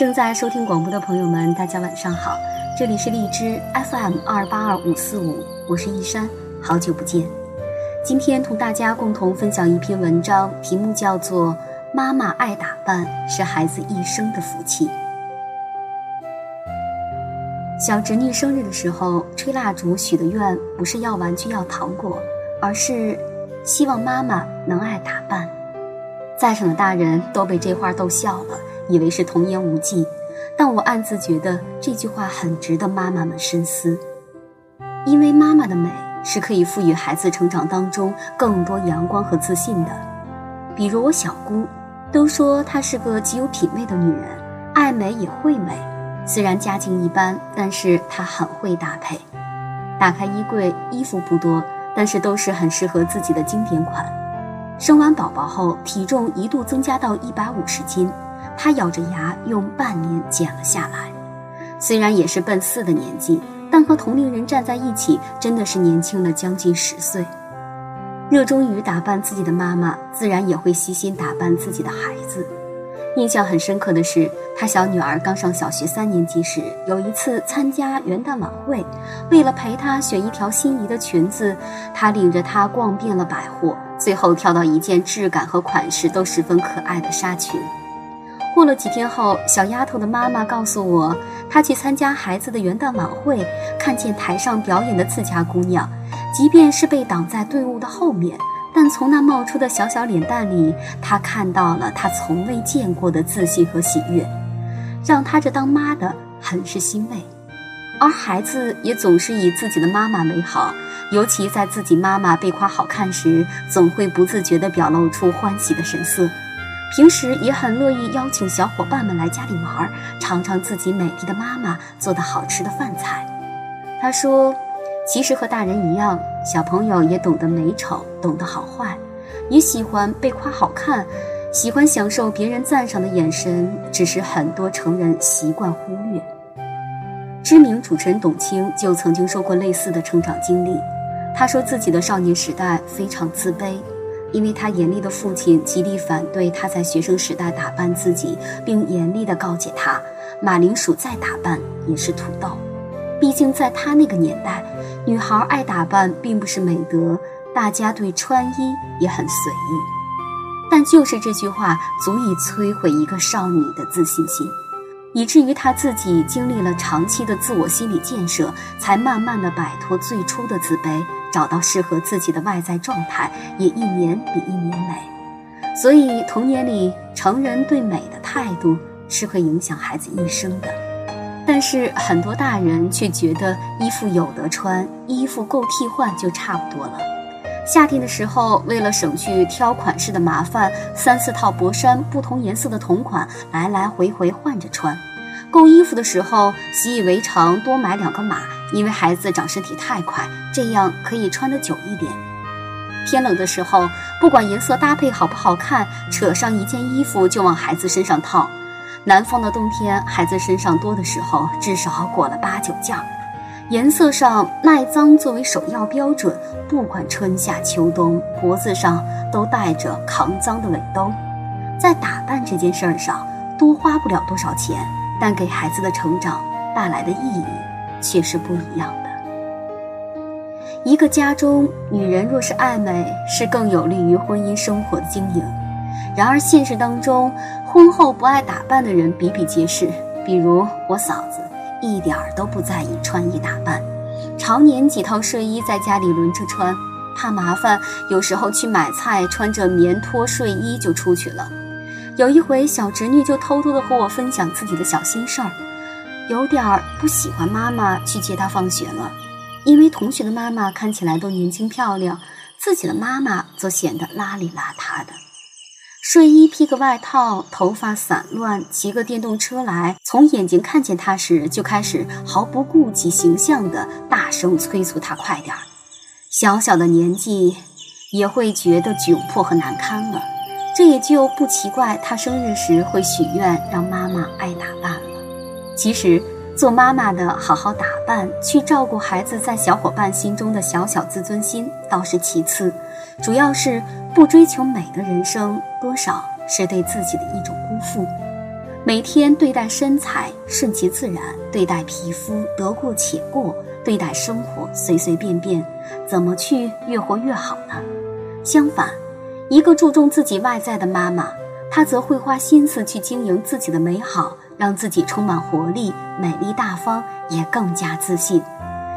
正在收听广播的朋友们，大家晚上好，这里是荔枝 FM 二八二五四五，我是一山，好久不见。今天同大家共同分享一篇文章，题目叫做《妈妈爱打扮是孩子一生的福气》。小侄女生日的时候，吹蜡烛许的愿不是要玩具要糖果，而是希望妈妈能爱打扮。在场的大人都被这话逗笑了。以为是童言无忌，但我暗自觉得这句话很值得妈妈们深思，因为妈妈的美是可以赋予孩子成长当中更多阳光和自信的。比如我小姑，都说她是个极有品味的女人，爱美也会美。虽然家境一般，但是她很会搭配。打开衣柜，衣服不多，但是都是很适合自己的经典款。生完宝宝后，体重一度增加到一百五十斤。他咬着牙用半年减了下来，虽然也是奔四的年纪，但和同龄人站在一起，真的是年轻了将近十岁。热衷于打扮自己的妈妈，自然也会悉心打扮自己的孩子。印象很深刻的是，他小女儿刚上小学三年级时，有一次参加元旦晚会，为了陪她选一条心仪的裙子，他领着她逛遍了百货，最后挑到一件质感和款式都十分可爱的纱裙。过了几天后，小丫头的妈妈告诉我，她去参加孩子的元旦晚会，看见台上表演的自家姑娘，即便是被挡在队伍的后面，但从那冒出的小小脸蛋里，她看到了她从未见过的自信和喜悦，让她这当妈的很是欣慰。而孩子也总是以自己的妈妈为好，尤其在自己妈妈被夸好看时，总会不自觉地表露出欢喜的神色。平时也很乐意邀请小伙伴们来家里玩，尝尝自己美丽的妈妈做的好吃的饭菜。他说：“其实和大人一样，小朋友也懂得美丑，懂得好坏，也喜欢被夸好看，喜欢享受别人赞赏的眼神。只是很多成人习惯忽略。”知名主持人董卿就曾经说过类似的成长经历。他说自己的少年时代非常自卑。因为他严厉的父亲极力反对他在学生时代打扮自己，并严厉地告诫他：马铃薯再打扮也是土豆。毕竟在他那个年代，女孩爱打扮并不是美德，大家对穿衣也很随意。但就是这句话，足以摧毁一个少女的自信心，以至于她自己经历了长期的自我心理建设，才慢慢的摆脱最初的自卑。找到适合自己的外在状态，也一年比一年美。所以童年里成人对美的态度是会影响孩子一生的。但是很多大人却觉得衣服有得穿，衣服够替换就差不多了。夏天的时候，为了省去挑款式的麻烦，三四套薄衫不同颜色的同款来来回回换着穿。购衣服的时候习以为常，多买两个码。因为孩子长身体太快，这样可以穿得久一点。天冷的时候，不管颜色搭配好不好看，扯上一件衣服就往孩子身上套。南方的冬天，孩子身上多的时候，至少裹了八九件。颜色上耐脏作为首要标准，不管春夏秋冬，脖子上都带着扛脏的围兜。在打扮这件事儿上，多花不了多少钱，但给孩子的成长带来的意义。却是不一样的。一个家中，女人若是爱美，是更有利于婚姻生活的经营。然而，现实当中，婚后不爱打扮的人比比皆是。比如我嫂子，一点儿都不在意穿衣打扮，常年几套睡衣在家里轮着穿，怕麻烦，有时候去买菜穿着棉拖睡衣就出去了。有一回，小侄女就偷偷的和我分享自己的小心事儿。有点儿不喜欢妈妈去接她放学了，因为同学的妈妈看起来都年轻漂亮，自己的妈妈则显得邋里邋遢的。睡衣披个外套，头发散乱，骑个电动车来，从眼睛看见她时就开始毫不顾及形象的大声催促她快点儿。小小的年纪也会觉得窘迫和难堪了，这也就不奇怪她生日时会许愿让妈妈爱打扮了。其实，做妈妈的好好打扮，去照顾孩子在小伙伴心中的小小自尊心倒是其次，主要是不追求美的人生，多少是对自己的一种辜负。每天对待身材顺其自然，对待皮肤得过且过，对待生活随随便便，怎么去越活越好呢？相反，一个注重自己外在的妈妈，她则会花心思去经营自己的美好，让自己充满活力、美丽大方，也更加自信。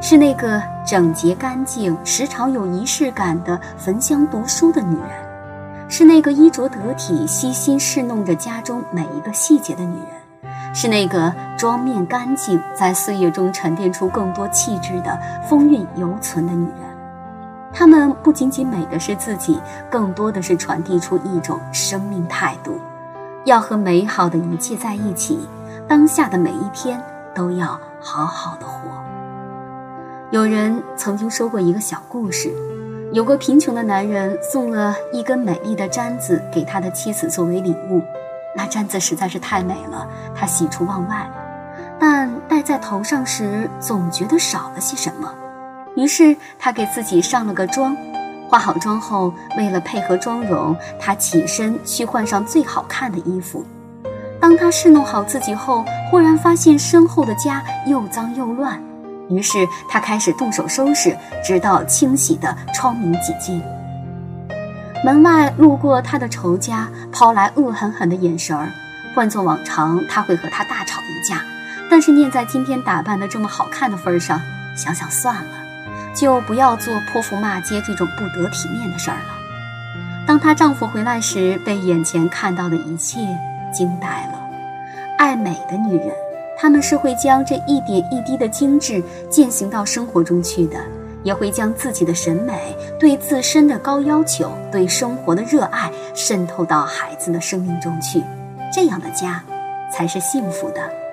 是那个整洁干净、时常有仪式感的焚香读书的女人。是那个衣着得体、悉心侍弄着家中每一个细节的女人，是那个妆面干净、在岁月中沉淀出更多气质的风韵犹存的女人。她们不仅仅美的是自己，更多的是传递出一种生命态度：要和美好的一切在一起，当下的每一天都要好好的活。有人曾经说过一个小故事。有个贫穷的男人送了一根美丽的簪子给他的妻子作为礼物，那簪子实在是太美了，他喜出望外，但戴在头上时总觉得少了些什么，于是他给自己上了个妆，化好妆后，为了配合妆容，她起身去换上最好看的衣服。当她侍弄好自己后，忽然发现身后的家又脏又乱。于是她开始动手收拾，直到清洗的窗明几净。门外路过他的仇家，抛来恶狠狠的眼神儿。换做往常，他会和他大吵一架，但是念在今天打扮的这么好看的份上，想想算了，就不要做泼妇骂街这种不得体面的事儿了。当她丈夫回来时，被眼前看到的一切惊呆了。爱美的女人。他们是会将这一点一滴的精致践行到生活中去的，也会将自己的审美、对自身的高要求、对生活的热爱渗透到孩子的生命中去。这样的家，才是幸福的。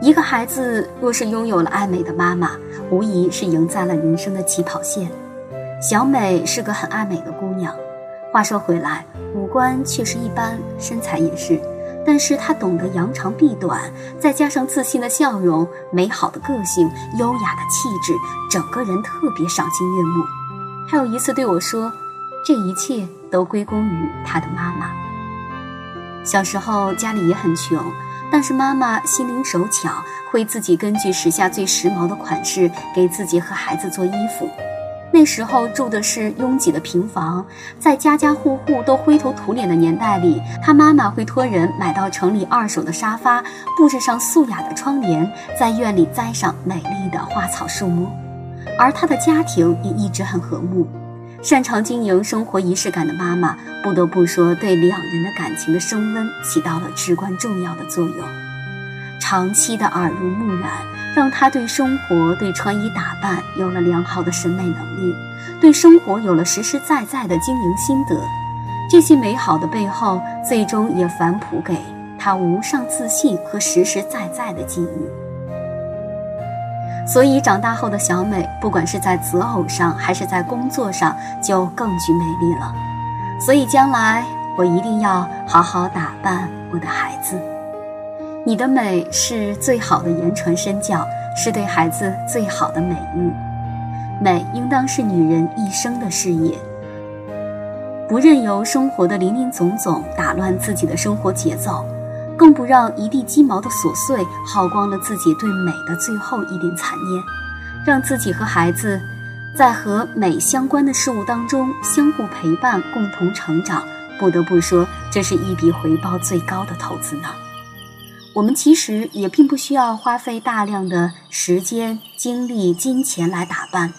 一个孩子若是拥有了爱美的妈妈，无疑是赢在了人生的起跑线。小美是个很爱美的姑娘，话说回来，五官确实一般，身材也是。但是她懂得扬长避短，再加上自信的笑容、美好的个性、优雅的气质，整个人特别赏心悦目。还有一次对我说：“这一切都归功于她的妈妈。”小时候家里也很穷，但是妈妈心灵手巧，会自己根据时下最时髦的款式给自己和孩子做衣服。那时候住的是拥挤的平房，在家家户户都灰头土脸的年代里，他妈妈会托人买到城里二手的沙发，布置上素雅的窗帘，在院里栽上美丽的花草树木，而他的家庭也一直很和睦。擅长经营生活仪式感的妈妈，不得不说，对两人的感情的升温起到了至关重要的作用。长期的耳濡目染。让他对生活、对穿衣打扮有了良好的审美能力，对生活有了实实在在的经营心得。这些美好的背后，最终也反哺给他无上自信和实实在在的机遇。所以，长大后的小美，不管是在择偶上还是在工作上，就更具魅力了。所以，将来我一定要好好打扮我的孩子。你的美是最好的言传身教，是对孩子最好的美誉。美应当是女人一生的事业，不任由生活的林林总总打乱自己的生活节奏，更不让一地鸡毛的琐碎耗光了自己对美的最后一点残念，让自己和孩子在和美相关的事物当中相互陪伴，共同成长。不得不说，这是一笔回报最高的投资呢。我们其实也并不需要花费大量的时间、精力、金钱来打扮，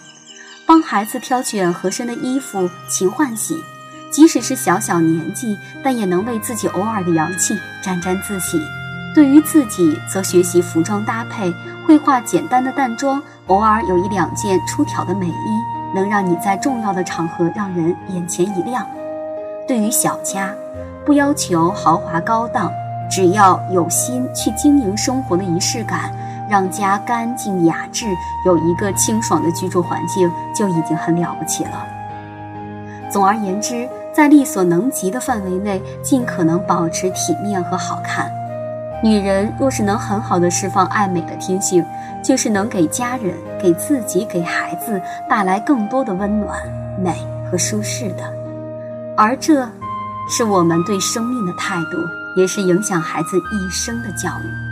帮孩子挑选合身的衣服、勤换洗，即使是小小年纪，但也能为自己偶尔的洋气沾沾自喜。对于自己，则学习服装搭配，绘画简单的淡妆，偶尔有一两件出挑的美衣，能让你在重要的场合让人眼前一亮。对于小家，不要求豪华高档。只要有心去经营生活的仪式感，让家干净雅致，有一个清爽的居住环境，就已经很了不起了。总而言之，在力所能及的范围内，尽可能保持体面和好看。女人若是能很好的释放爱美的天性，就是能给家人、给自己、给孩子带来更多的温暖、美和舒适的。而这。是我们对生命的态度，也是影响孩子一生的教育。